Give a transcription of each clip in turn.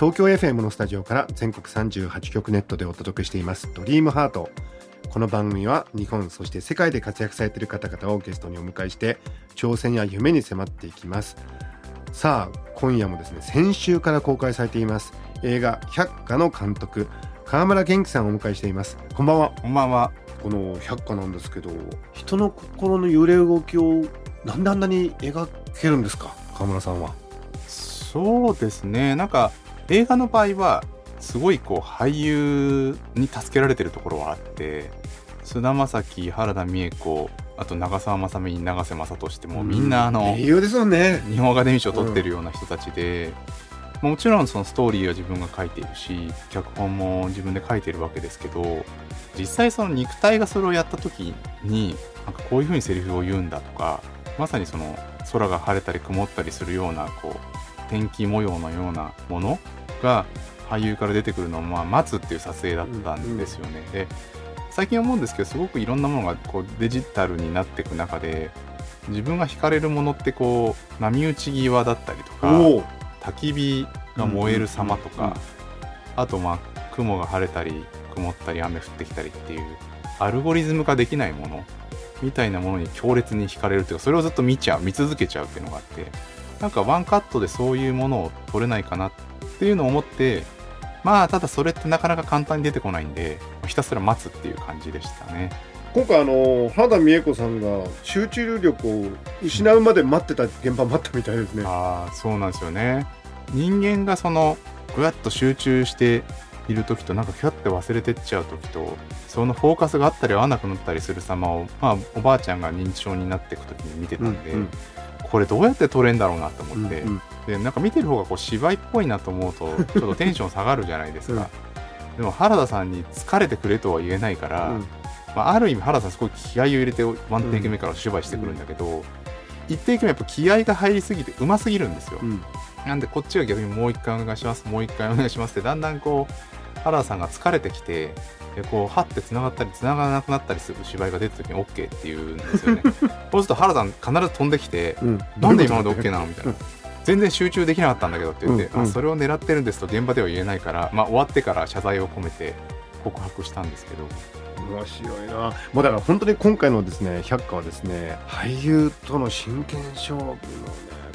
東京 FM のスタジオから全国38局ネットでお届けしています。ドリームハート。この番組は日本そして世界で活躍されている方々をゲストにお迎えして挑戦や夢に迫っていきます。さあ今夜もですね先週から公開されています。映画百花の監督川村元気さんをお迎えしています。こんばんは。こんばんは。この百花なんですけど人の心の揺れ動きをなんであんなに描けるんですか川村さんは。そうですね。なんか映画の場合はすごいこう俳優に助けられてるところはあって、菅田将暉、原田美枝子、あと長澤まさみ、永瀬正敏ってもうみんなあの英雄ですもんね。日本アカデミー賞を取ってるような人たちで、もちろんそのストーリーは自分が書いているし脚本も自分で書いてるわけですけど実際その肉体がそれをやった時になんかこういうふうにセリフを言うんだとかまさにその空が晴れたり曇ったりするようなこう天気模様のようなものが俳優から出てくるのをまあ待つっていう撮影だったんですよね。で最近思うんですけどすごくいろんなものがこうデジタルになっていく中で自分が惹かれるものってこう波打ち際だったりとか焚き火が燃える様とうんうんうんかあとまあ雲が晴れたり曇ったり雨降ってきたりっていうアルゴリズム化できないものみたいなものに強烈に惹かれるというかそれをずっと見ちゃう見続けちゃうっていうのがあってなんかワンカットでそういうものを撮れないかなっていうのを思ってまあただそれってなかなか簡単に出てこないんでひたすら待つっていう感じでしたね。今回あの原田美枝子さんが集中力を失うまで待ってた現場待ったみたいですね。ああそうなんですよね。人間がそのぐわっと集中している時となんかひょって忘れてっちゃう時とそのフォーカスがあったり合わなくなったりする様を、まあ、おばあちゃんが認知症になっていく時に見てたんで、うんうんこれどうやって撮れんだろうなと思って、うんうんでなんか見てる方がこう芝居っぽいなと思うと ちょっとテンション下がるじゃないですか、でも原田さんに疲れてくれとは言えないから、うん。まあ、ある意味原田さんすごい気合を入れてワンテイク目からお芝居してくるんだけど、一テイク目やっぱ気合が入りすぎてうますぎるんですよ、うん。なんでこっちが逆にもう一回お願いしますもう一回お願いしますってだんだんこう原田さんが疲れてきてでこうはってつながったりつながらなくなったりする芝居が出た時に OK って言うんですよね。そうすると原田さん必ず飛んできてうん。なんで今まで OK なのみたいな。うん。全然集中できなかったんだけどって言って、うんうん。あそれを狙ってるんですと現場では言えないから、まあ、終わってから謝罪を込めて告白したんですけど。面白いな。もうだから本当に今回のですね百花はですね俳優との真剣勝負のね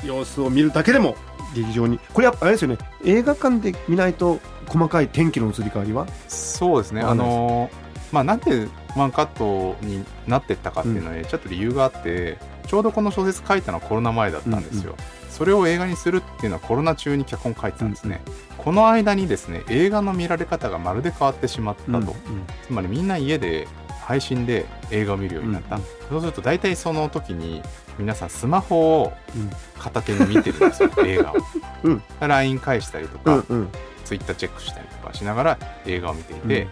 様子を見るだけでも劇場にこれやっぱあれですよね映画館で見ないと細かい天気の移り変わりは？そうですね。あのまあなんでワンカットになってったかっていうのはね、ちょっと理由があってちょうどこの小説書いたのはコロナ前だったんですよ、それを映画にするっていうのはコロナ中に脚本書いてたんですね、この間にですね映画の見られ方がまるで変わってしまったと、つまりみんな家で配信で映画を見るようになった、うんそうすると大体その時に皆さんスマホをうん片手に見てるんですよ映画を、うん。LINE 返したりとか、うんうん。ツイッターチェックしたりとかしながら映画を見ていて、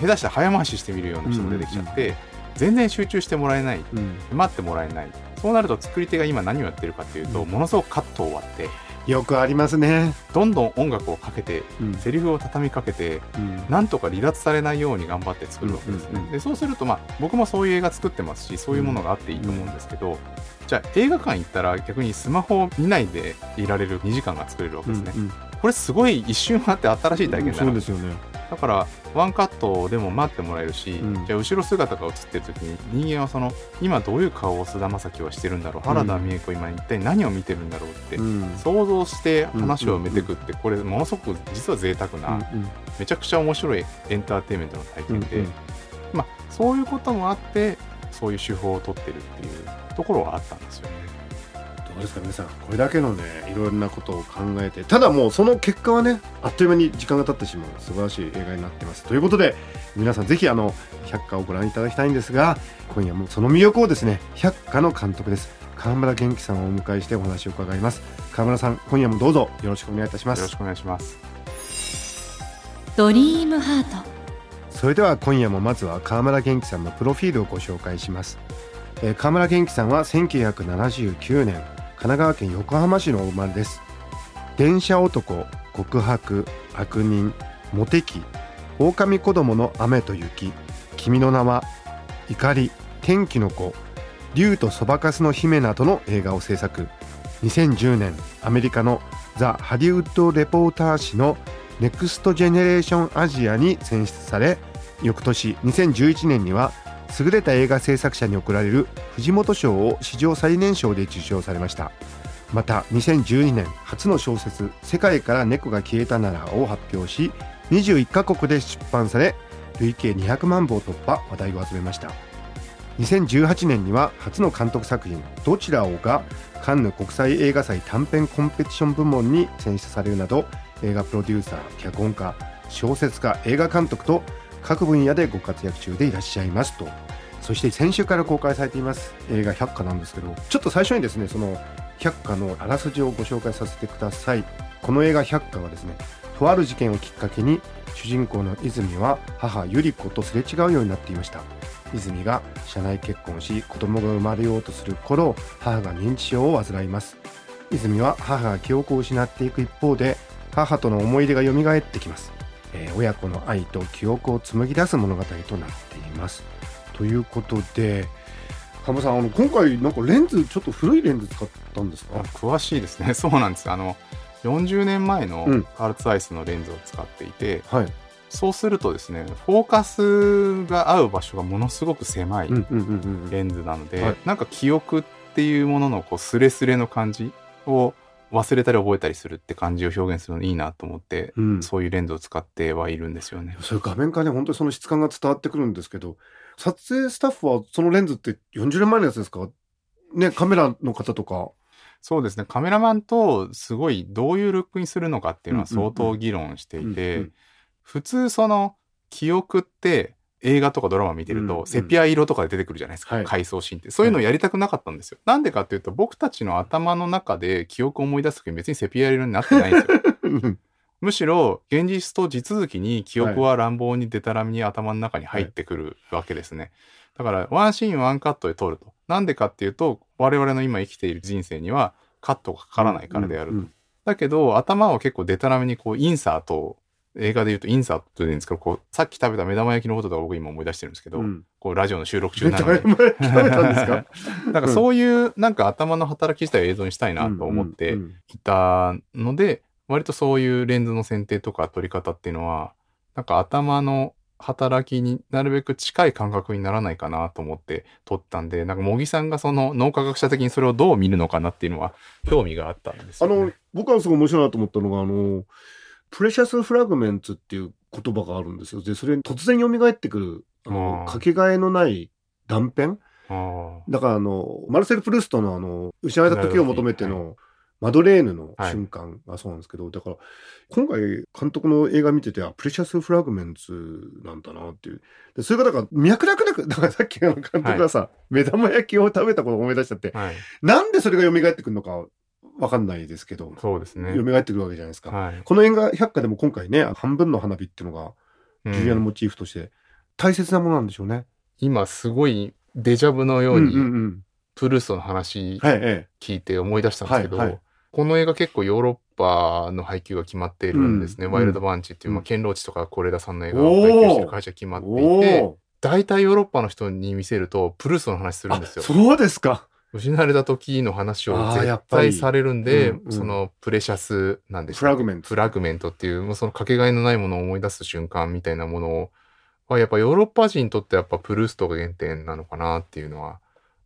下手したら早回ししてみるような人も出てきちゃって、全然集中してもらえないうん。待ってもらえない。そうなると作り手が今何をやってるかっていうと、うん。ものすごくカットを割ってよくありますね。どんどん音楽をかけてうん。セリフを畳みかけてうん。なんとか離脱されないように頑張って作るわけですね、うんうんうん。でそうするとまあ僕もそういう映画作ってますしそういうものがあっていいと思うんですけど、じゃあ映画館行ったら逆にスマホを見ないでいられる2時間が作れるわけですね、うんうん。これすごい一瞬あって新しい体験だな。そうですよねだからワンカットでも待ってもらえるし、うん。じゃあ後ろ姿が映ってる時に人間はその今どういう顔を菅田将暉はしてるんだろう原田美枝子今一体何を見てるんだろうって、うん。想像して話を埋めていくってこれものすごく実は贅沢な、うんめちゃくちゃ面白いエンターテインメントの体験で、うんうん。まあ、そういうこともあってそういう手法を取ってるっていうところはあったんですよね。どうですか皆さんこれだけのねいろんなことを考えてただもうその結果はねあっという間に時間が経ってしまう素晴らしい映画になってます。ということで皆さんぜひあの百花をご覧いただきたいんですが今夜もその魅力をですね百花の監督です。川村元気さんをお迎えしてお話を伺います。川村さん今夜もどうぞよろしくお願いいたします。よろしくお願いします。ドリームハート。それでは今夜もまずは川村元気さんのプロフィールをご紹介します、えー川村元気さんは1979年神奈川県横浜市のお生まれです。電車男告白悪人モテ期狼子供の雨と雪君の名は怒り天気の子竜とそばかすの姫などの映画を制作。2010年アメリカのザ・ハリウッド・レポーター誌のネクスト・ジェネレーション・アジアに選出され翌年2011年には優れた映画制作者に贈られる藤本賞を史上最年少で受賞されました。また2012年初の小説「世界から猫が消えたなら」を発表し21カ国で出版され累計200万部を突破話題を集めました。2018年には初の監督作品「どちらを」がカンヌ国際映画祭短編コンペティション部門に選出されるなど映画プロデューサー脚本家小説家映画監督と各分野でご活躍中でいらっしゃいますと。そして先週から公開されています映画「百花」なんですけどちょっと最初にですねその百花のあらすじをご紹介させてください。この映画「百花」はですねとある事件をきっかけに主人公の泉は母百合子とすれ違うようになっていました。泉が社内結婚し子供が生まれようとする頃母が認知症を患います。泉は母が記憶を失っていく一方で母との思い出が蘇ってきます、えー親子の愛と記憶を紡ぎ出す物語となっています。ということで浜さんあの今回なんかレンズちょっと古いレンズ使ったんですか？あ詳しいですね。そうなんです。あの40年前のうん。カールツアイスのレンズを使っていて、はい。そうするとですねフォーカスが合う場所がものすごく狭いうんうんうんうん。レンズなので、はい。なんか記憶っていうもののこうスレスレの感じを忘れたり覚えたりするって感じを表現するのいいなと思って、うん。そういうレンズを使ってはいるんですよね。それ画面からね本当にその質感が伝わってくるんですけど撮影スタッフはそのレンズって40年前のやつですか？ねカメラの方とか。そうですね。カメラマンとすごいどういうルックにするのかっていうのは相当議論していて、普通その記憶って映画とかドラマ見てると、セピア色とかで出てくるじゃないですか、はい。回想シーンって。そういうのをやりたくなかったんですよ、なんでかっていうと僕たちの頭の中で記憶を思い出す時に別にセピア色になってないんですよ。うん。むしろ現実と地続きに記憶は乱暴にデタラメに頭の中に入ってくるわけですね。だからワンシーンワンカットで撮ると。なんでかっていうと我々の今生きている人生にはカットがかからないからであると。だけど頭は結構デタラメにこうインサートを映画で言うとインサートって言うんですけどこうさっき食べた目玉焼きのこととか僕今思い出してるんですけど、うんこうラジオの収録中めなので。っちゃ前聞べたんですか？なんかそういうなんか頭の働き自体を映像にしたいなと思っていたので、割とそういうレンズの選定とか撮り方っていうのは、なんか頭の働きになるべく近い感覚にならないかなと思って撮ったんで、なんか茂木さんがその脳科学者的にそれをどう見るのかなっていうのは興味があったんですあよ、ね。の僕はすごい面白いなと思ったのがあのプレシャスフラグメンツっていう言葉があるんですよ。でそれ突然蘇ってくるあのかけがえのない断片。あだからあのマルセル・プルーストのあの失われた時を求めてのマドレーヌの瞬間がそうなんですけど、だから今回監督の映画見ててあプレシャス・フラグメンツなんだなっていう。でそれがだから脈絡なく だからさっきあの監督がさ、目玉焼きを食べたことを思い出しちゃってあはい。なんでそれが蘇ってくるのかわかんないですけどそうですね。蘇ってくるわけじゃないですか。はい。この映画百花でも今回ね半分の花火っていうのがうんジュリアのモチーフとして大切なものなんでしょうね。今すごいデジャブのよううんにうんうんプルーストの話聞いて思い出したんですけど、はいはいこの映画結構ヨーロッパの配給が決まっているんですね。うんワイルドバンチっていう、まあ、うんケンローチとか是枝さんの映画を配給してる会社決まえっていて、お大体ヨーロッパの人に見せるとプルーストの話するんあですよ。そうですか。失われた時の話を絶対されるんで、うんうんそのプレシャスなんでしょうフラグメントフラグメントっていう、もうそのかけがえのないものを思い出す瞬間みたいなものを、はやっぱヨーロッパ人にとってやっぱプルーストが原点なのかなっていうのは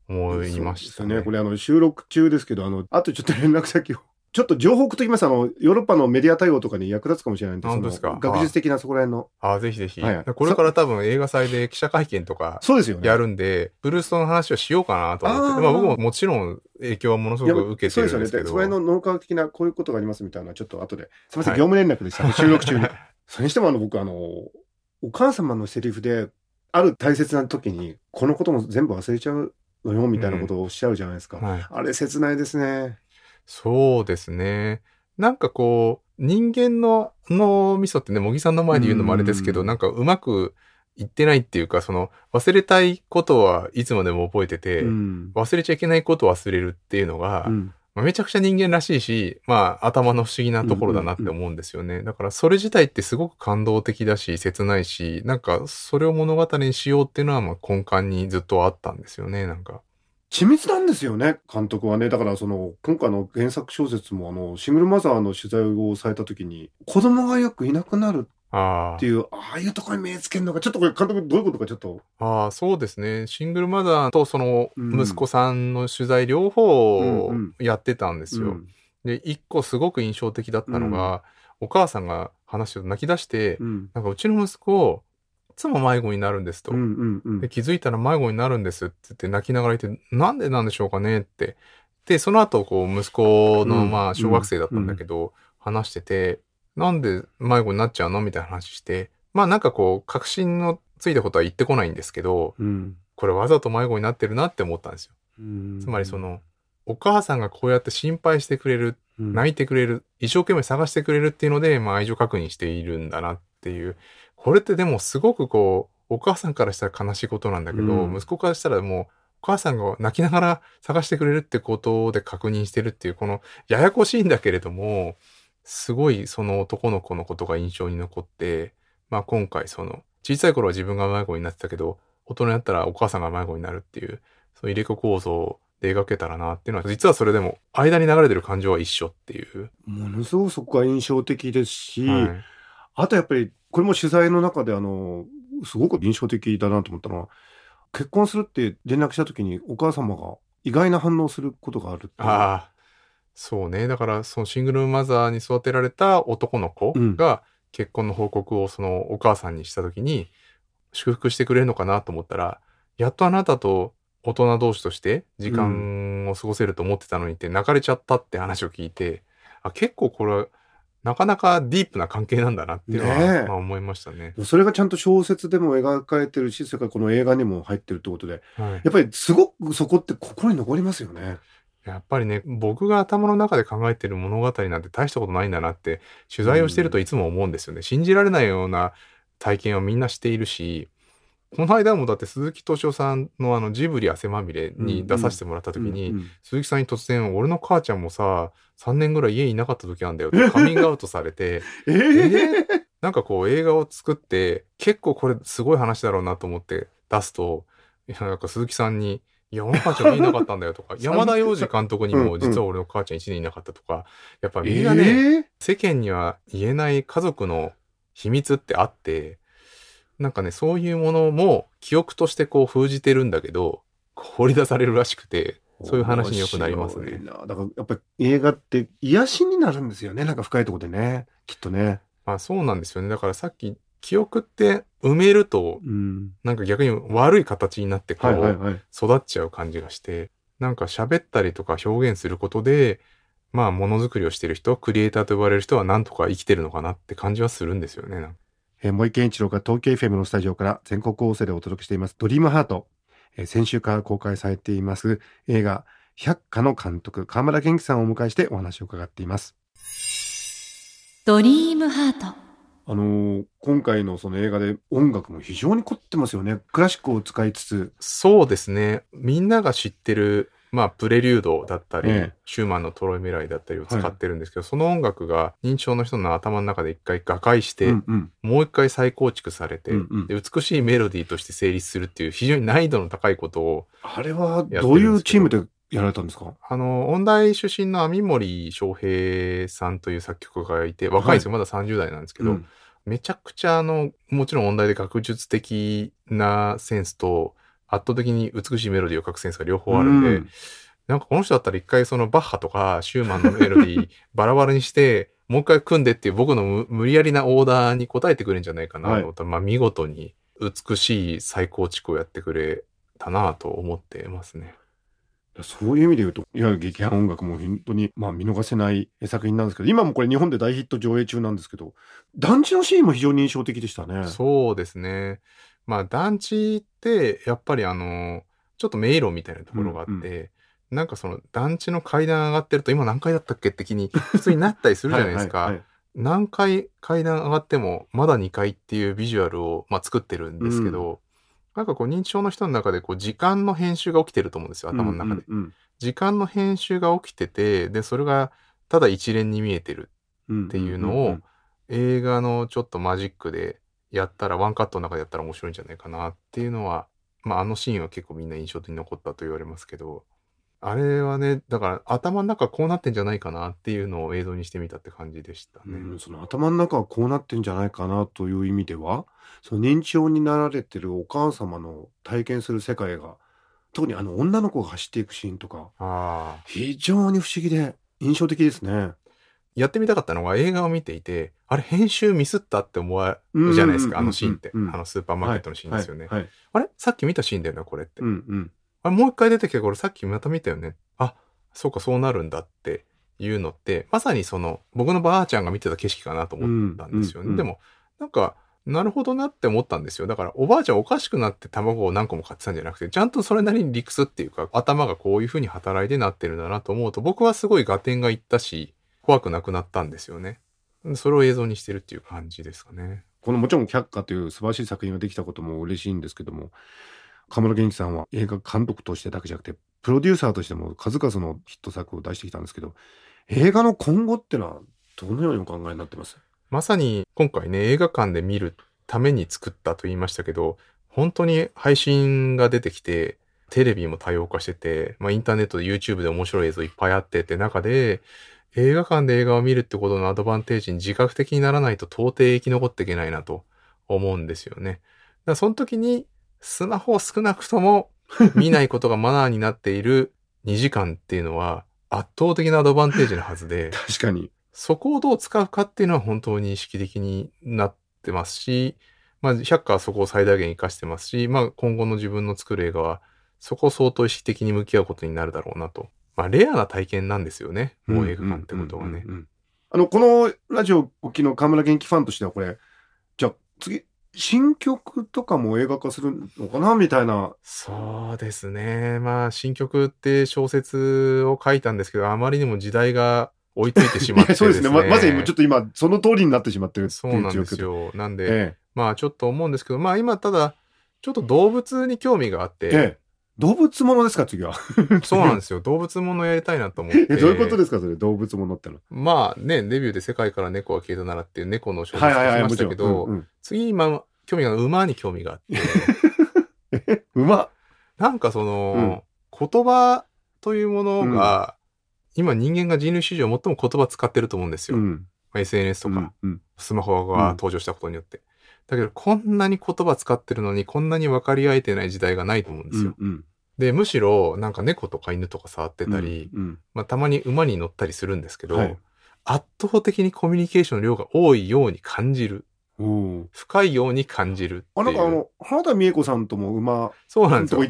思いましたね。ね。これあの収録中ですけど、あの、あとちょっと連絡先を。ちょっと情報と言いますあの、ヨーロッパのメディア対応とかに役立つかもしれないんで、本当ですか？その学術的なそこら辺の。ああ、ぜひぜひ。はいこれから多分映画祭で記者会見とかそうですよね。やるんで、ブルーストの話をしようかなと思って。あーまあ僕ももちろん影響はものすごく受けてそうですよね。るんですけど。でそこら辺の脳科学的なこういうことがありますみたいな、ちょっと後で。すみません、はい業務連絡でした。収録中に。それにしてもあの、僕あの、お母様のセリフで、ある大切な時に、このことも全部忘れちゃうのよみたいなことをおっしゃるじゃないですか。はい。あれ切ないですね。そうですね。なんかこう、人間の脳みそってね、茂木さんの前で言うのもあれですけど、うんなんかうまくいってないっていうか、その、忘れたいことはいつまでも覚えてて、うん。忘れちゃいけないことを忘れるっていうのが、うんまあめちゃくちゃ人間らしいし、まあ頭の不思議なところだなって思うんですよね。だからそれ自体ってすごく感動的だし、切ないし、なんかそれを物語にしようっていうのはまあ根幹にずっとあったんですよね、なんか。緻密なんですよね、監督はね。だからその、今回の原作小説もあの、シングルマザーの取材をされた時に、子供がよくいなくなるあっていう、ああいうところに目つけるのが、ちょっとこれ監督どういうことかちょっと。あ、ああ、そうですね。シングルマザーとそのうん息子さんの取材両うん方うんやってたんですよ。うんで、一個すごく印象的だったのが、お母さんが話してると泣き出して、うん。なんかうちの息子、いつも迷子になるんですと。うんうんうんで気づいたら迷子になるんですって言って泣きながら言って、なんでなんでしょうかねって。で、その後、こう、息子の、うんまあ、小学生だったんだけど、話してて、なんで迷子になっちゃうのみたいな話して、まあなんかこう、確信のついたことは言ってこないんですけど、うんこれわざと迷子になってるなって思ったんですよ。うんつまりその、お母さんがこうやって心配してくれる、うん泣いてくれる、一生懸命探してくれるっていうので、まあ愛情確認しているんだなっていう。これってでもすごくこう、お母さんからしたら悲しいことなんだけど、うん息子からしたらもう、お母さんが泣きながら探してくれるってことで確認してるっていう、この、ややこしいんだけれども、すごいその男の子のことが印象に残って、まあ今回その、小さい頃は自分が迷子になってたけど、大人になったらお母さんが迷子になるっていう、その入れ子構造で描けたらなっていうのは、実はそれでも間に流れてる感情は一緒っていう。ものすごくそこが印象的ですし、はいあとやっぱり、これも取材の中であの、すごく印象的だなと思ったのは、結婚するって連絡した時にお母様が意外な反応することがあるああ、そうね。だから、そのシングルマザーに育てられた男の子うんが結婚の報告をそのお母さんにしたときに、祝福してくれるのかなと思ったら、やっとあなたと大人同士として時間を過ごせると思ってたのにって泣かれちゃったって話を聞いて、あ結構これ、なかなかディープな関係なんだなっていうのは、まあ思いましたね。それがちゃんと小説でも描かれてるし、それからこの映画にも入ってるってことで、はいやっぱりすごくそこって心に残りますよね。やっぱりね、僕が頭の中で考えてる物語なんて大したことないんだなって、取材をしてるといつも思うんですよね。信じられないような体験をみんなしているし、この間もだって鈴木敏夫さんのあのジブリ汗まみれに出させてもらった時に、うん。うん。鈴木さんに突然、俺の母ちゃんもさ、3年ぐらい家にいなかった時なんだよって カミングアウトされて、え えー？ーなんかこう映画を作って、結構これすごい話だろうなと思って出すと、なんか鈴木さんに、いや、俺の母ちゃん家にいなかったんだよとか、山田洋次監督にも実は俺の母ちゃん1年いなかったとか、やっぱみんなね、えー？世間には言えない家族の秘密ってあって、なんかね、そういうものも記憶としてこう封じてるんだけど、掘り出されるらしくて、そういう話によくなりますねだからやっぱり映画って癒しになるんですよね。なんか深いところでね。きっとね。まあそうなんですよね。だからさっき、記憶って埋めると、うん。なんか逆に悪い形になってこう。育っちゃう感じがして、なんか喋ったりとか表現することで、まあものづくりをしてる人、クリエイターと呼ばれる人はなんとか生きてるのかなって感じはするんですよね。えー、森健一郎が東京 FM のスタジオから全国放送でお届けしています、ドリームハート。えー先週から公開されています映画、百花の監督、河村元気さんをお迎えしてお話を伺っています。ドリームハートあのー今回のその映画で音楽も非常に凝ってますよね。クラシックを使いつつ、そうですね。みんなが知ってる、まあ、プレリュードだったり、ええ。シューマンのトロイメライだったりを使ってるんですけど、その音楽が認知症の人の頭の中で一回瓦解して、うんうん。もう一回再構築されて、うんうん。で、美しいメロディーとして成立するっていう非常に難易度の高いことを、あれはど。ういうチームでやられたんですか？あの、音大出身の網森翔平さんという作曲家がいて、若いんですよ、まだ30代なんですけど、うん。めちゃくちゃあの、もちろん音大で学術的なセンスと、圧倒的に美しいメロディーを書くセンスが両方あるんで、うんなんかこの人だったら一回そのバッハとかシューマンのメロディー バラバラにして、もう一回組んでっていう僕の無無理やりなオーダーに応えてくれるんじゃないかなと思ったら、まあ見事に美しい再構築をやってくれたなと思ってますね。そういう意味で言うと、いわゆる劇団音楽も本当に、まあ見逃せない作品なんですけど、今もこれ日本で大ヒット上映中なんですけど、団地のシーンも非常に印象的でしたね。そうですね。まあ団地ってやっぱりあの、ちょっと迷路みたいなところがあって、なんかその団地の階段上がってると今何階だったっけって気に 普通になったりするじゃないですか。はいはいはい。何回階段上がってもまだ2階っていうビジュアルを、まあ、作ってるんですけど、なんかこう認知症の人の中でこう時間の編集が起きてると思うんですよ頭の中で。うん時間の編集が起きててでそれがただ一連に見えてるうんっていうのを映画のちょっとマジックでやったらワンカットの中でやったら面白いんじゃないかなっていうのは、まあ、あのシーンは結構みんな印象的に残ったと言われますけどあれはねだから頭の中こうなってんじゃないかなっていうのを映像にしてみたって感じでしたね。うんその頭の中はこうなってんじゃないかなという意味ではその認知症になられてるお母様の体験する世界が特にあの女の子が走っていくシーンとか非常に不思議で印象的ですね。やってみたかったのが映画を見ていてあれ編集ミスったって思われるじゃないですかあのシーンってあのスーパーマーケットのシーンですよね。あれ？さっき見たシーンだよねこれって。うんうんあれもう一回出てきてこれさっきまた見たよね。あ、そうかそうなるんだっていうのって、まさにその僕のばあちゃんが見てた景色かなと思ったんですよね。でも、なんか、なるほどなって思ったんですよ。だからおばあちゃんおかしくなって卵を何個も買ってたんじゃなくて、ちゃんとそれなりに理屈っていうか、頭がこういう風に働いてなってるんだなと思うと、僕はすごい合点がいったし、怖くなくなったんですよね。それを映像にしてるっていう感じですかね。このもちろん「却下」という素晴らしい作品ができたことも嬉しいんですけども河村元気さんは映画監督としてだけじゃなくてプロデューサーとしても数々のヒット作を出してきたんですけど映画の今後ってのはどのようにお考えになってます？まさに今回ね、映画館で見るために作ったと言いましたけど、本当に配信が出てきて、テレビも多様化してて、まあインターネットで YouTube で面白い映像いっぱいあってって中で、映画館で映画を見るってことのアドバンテージに自覚的にならないと到底生き残っていけないなと思うんですよね。だその時にスマホを少なくとも 見ないことがマナーになっている2時間っていうのは圧倒的なアドバンテージなはずで、確かにそこをどう使うかっていうのは本当に意識的になってますし、まあ、百花はそこを最大限活かしてますし、まあ、今後の自分の作る映画は、そこを相当意識的に向き合うことになるだろうなと。まあ、レアな体験なんですよね。もう映画館ってことはね。あのこのラジオお聞きの河村元気ファンとしてはこれじゃあ次新曲とかも映画化するのかなみたいな。そうですね。まあ、新曲って小説を書いたんですけど、あまりにも時代が追いついてしまっていや そうですね。ままさにちょっとと今その通りになってしまってるってそうなんですよ。なんで、えまあ、ちょっと思うんですけど、まあ、今、ただ、ちょっと動物に興味があって、えええ動物ものですか次は？そうなんですよ。動物ものやりたいなと思って。えどういうことですかそれ？動物ものっての。まあね、デビューで世界から猫は消えたならっていう猫の小説はいはい書きましたけど、うんうん。次今、興味が馬に興味があって、え馬？なんかその、言葉というものが、今人間が人類史上最も言葉使ってると思うんですよ。うん。まあ SNS とか、うんうん。スマホが登場したことによって。だけど、こんなに言葉使ってるのに、こんなに分かり合えてない時代がないと思うんですよ。うんで、むしろ、なんか猫とか犬とか触ってたり、うんまあ、たまに馬に乗ったりするんですけど、はい。圧倒的にコミュニケーションの量が多いように感じる。深いように感じるっていう。あなんかあの原田美恵子さんとも馬そうなんですよ。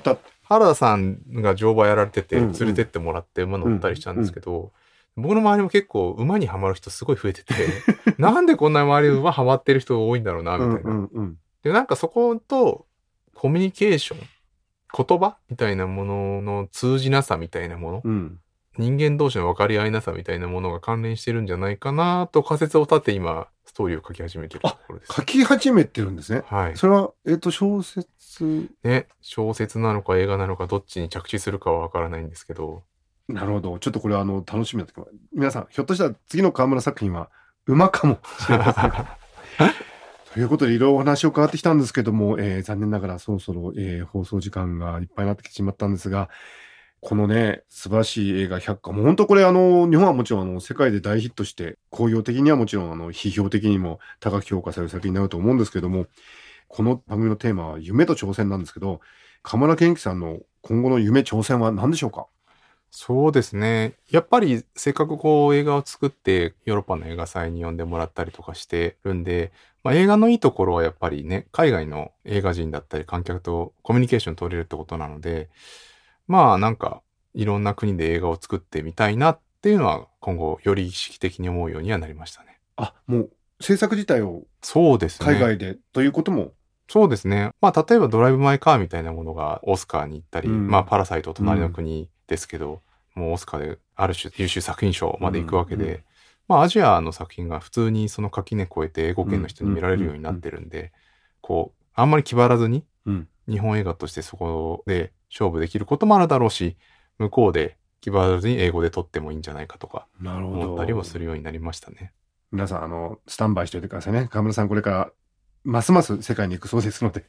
原田さんが乗馬やられてて、うんうん。連れてってもらって馬乗ったりしたんですけど、僕の周りも結構馬にはまる人すごい増えてて、なんでこんな周り馬はまってる人多いんだろうな、みたいな。うんうんうんで、なんかそこと、コミュニケーション、言葉みたいなものの通じなさみたいなもの、うん人間同士の分かり合いなさみたいなものが関連してるんじゃないかなと仮説を立て今、ストーリーを書き始めてるところです。書き始めてるんですねはい。それはえっと小説？ね、小説なのか映画なのかどっちに着地するかはわからないんですけど、なるほど。ちょっとこれあの楽しみだった皆さんひょっとしたら次の河村作品は馬かもしれません。ということでいろいろお話を伺ってきたんですけども、えー残念ながらそろそろ、えー放送時間がいっぱいになってきてしまったんですがこのね素晴らしい映画百花もう本当これあの日本はもちろんあの世界で大ヒットして興行的にはもちろんあの批評的にも高く評価される作品になると思うんですけどもこの番組のテーマは夢と挑戦なんですけど河村元気さんの今後の夢挑戦は何でしょうか？そうですね。やっぱりせっかくこう映画を作ってヨーロッパの映画祭に呼んでもらったりとかしてるんで、まあ、映画のいいところはやっぱりね、海外の映画人だったり観客とコミュニケーション取れるってことなので、まあなんかいろんな国で映画を作ってみたいなっていうのは今後より意識的に思うようにはなりましたね。あもう制作自体をそうですね。海外でということも？そうですね。まあ、例えばドライブ・マイ・カーみたいなものがオスカーに行ったり、うんまあ、パラサイト隣の国ですけど、もうオスカーである種優秀作品賞まで行くわけで、うんうんまあ、アジアの作品が普通にその垣根越えて英語圏の人に見られるようになってるんで、こう、あんまり気張らずにうん。日本映画としてそこで勝負できることもあるだろうし、向こうで気張らずに英語で撮ってもいいんじゃないかとか。思ったりもするようになりましたね。皆さん、あの、スタンバイしておいてくださいね。河村さん、これから、ますます世界に行くそうですので。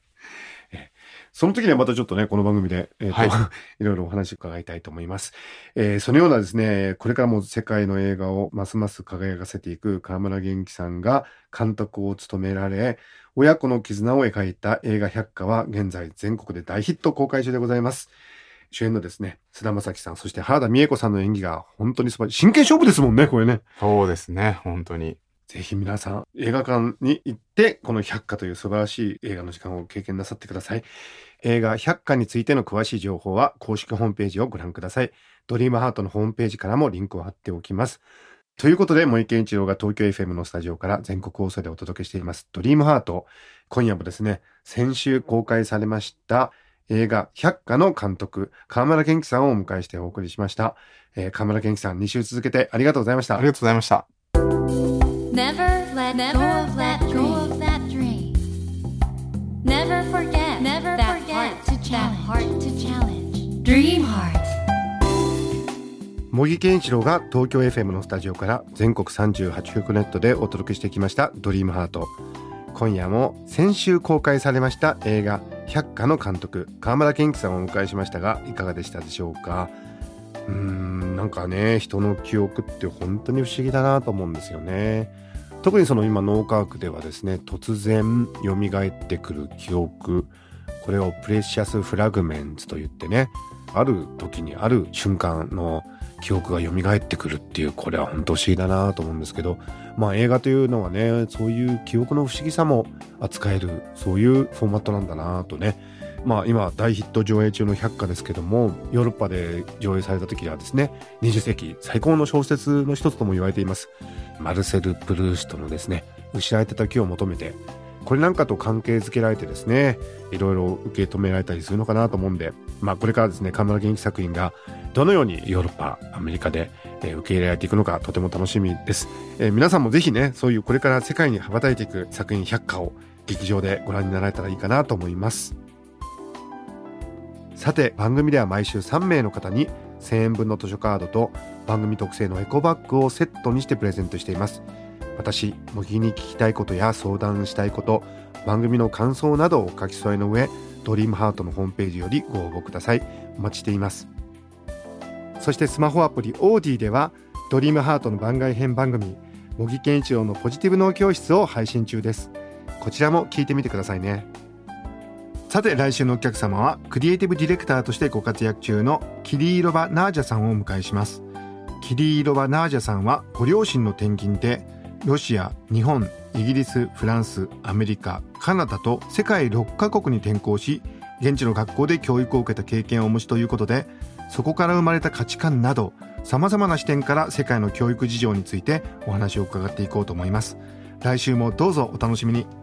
えその時にはまたちょっとね、この番組で、えーとはい い、ろいろお話伺いたいと思います。えーそのようなですね、これからも世界の映画をますます輝かせていく河村元気さんが監督を務められ、親子の絆を描いた映画百花は現在全国で大ヒット公開中でございます。主演のですね、菅田将暉さん、そして原田美恵子さんの演技が本当に素晴らしい。真剣勝負ですもんね、これね。そうですね、本当に。ぜひ皆さん映画館に行ってこの百花という素晴らしい映画の時間を経験なさってください。映画百花についての詳しい情報は公式ホームページをご覧ください。ドリームハートのホームページからもリンクを貼っておきます。ということで、森健一郎が東京 FM のスタジオから全国放送でお届けしています。ドリームハート。今夜もですね、先週公開されました映画百花の監督、河村元気さんをお迎えしてお送りしました。えー河村元気さん、2週続けてありがとうございましたあり。がとうございました。Never let Never go of that go dream. of that dream. Never forget. Never that forget heart to that challenge. heart to challenge. Dream heart. 茂木健一郎が東京 FM のスタジオから全国38局ネットでお届けしてきました「ドリームハート今夜も先週公開されました映画「百花」の監督河村健樹さんをお迎えしましたがいかがでしたでしょうかうんなんかね人の記憶って本当に不思議だなと思うんですよね。特にその今脳科学ではですね突然蘇ってくる記憶。これをプレシャスフラグメンツと言ってねある時にある瞬間の記憶が蘇ってくるっていうこれは本当不思議だなと思うんですけどまあ映画というのはねそういう記憶の不思議さも扱えるそういうフォーマットなんだなとねまあ今大ヒット上映中の百花ですけどもヨーロッパで上映された時はですね20世紀最高の小説の一つとも言われています。マルセル・プルーストのですね失われた時を求めてこれなんかと関係づけられてですねいろいろ受け止められたりするのかなと思うんでまあこれからですね河村元気作品がどのようにヨーロッパアメリカで、え受け入れられていくのかとても楽しみです、えー皆さんもぜひねそういうこれから世界に羽ばたいていく作品百花を劇場でご覧になられたらいいかなと思います。さて番組では毎週3名の方に1000円分の図書カードと番組特製のエコバッグをセットにしてプレゼントしています。私模擬に聞きたいことや相談したいこと番組の感想などをお書き添えの上ドリームハートのホームページよりご応募ください。お待ちしています。そしてスマホアプリオーディではドリームハートの番外編番組模擬健一郎のポジティブ脳教室を配信中です。こちらも聞いてみてくださいね。さて来週のお客様はクリエイティブディレクターとしてご活躍中のキリーロバ・ナージャさんをお迎えします。キリーロバ・ナージャさんはご両親の転勤でロシア、日本、イギリス、フランス、アメリカ、カナダと世界6カ国に転校し現地の学校で教育を受けた経験をお持ちということでそこから生まれた価値観などさまざまな視点から世界の教育事情についてお話を伺っていこうと思います。来週もどうぞお楽しみに。